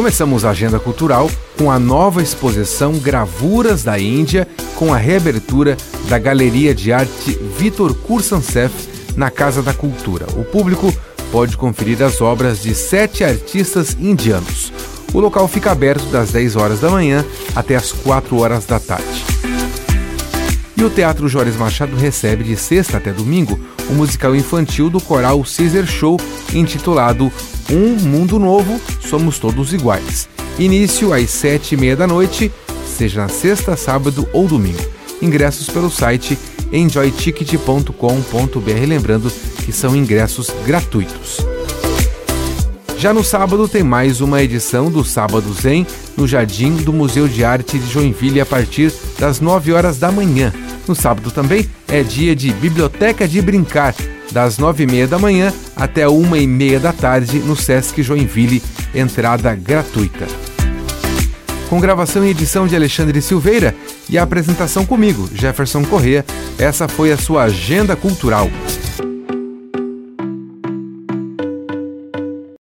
Começamos a agenda cultural com a nova exposição Gravuras da Índia, com a reabertura da Galeria de Arte Vitor Kursansef na Casa da Cultura. O público pode conferir as obras de sete artistas indianos. O local fica aberto das 10 horas da manhã até as 4 horas da tarde. E o Teatro Jóris Machado recebe de sexta até domingo o musical infantil do coral Caesar Show, intitulado Um Mundo Novo, Somos Todos Iguais. Início às sete e meia da noite, seja na sexta, sábado ou domingo. Ingressos pelo site enjoyticket.com.br, lembrando que são ingressos gratuitos. Já no sábado tem mais uma edição do Sábado Zen no Jardim do Museu de Arte de Joinville a partir das 9 horas da manhã. No sábado também é dia de Biblioteca de Brincar, das nove e meia da manhã até uma e meia da tarde no Sesc Joinville, entrada gratuita. Com gravação e edição de Alexandre Silveira e a apresentação comigo, Jefferson Corrêa, essa foi a sua Agenda Cultural.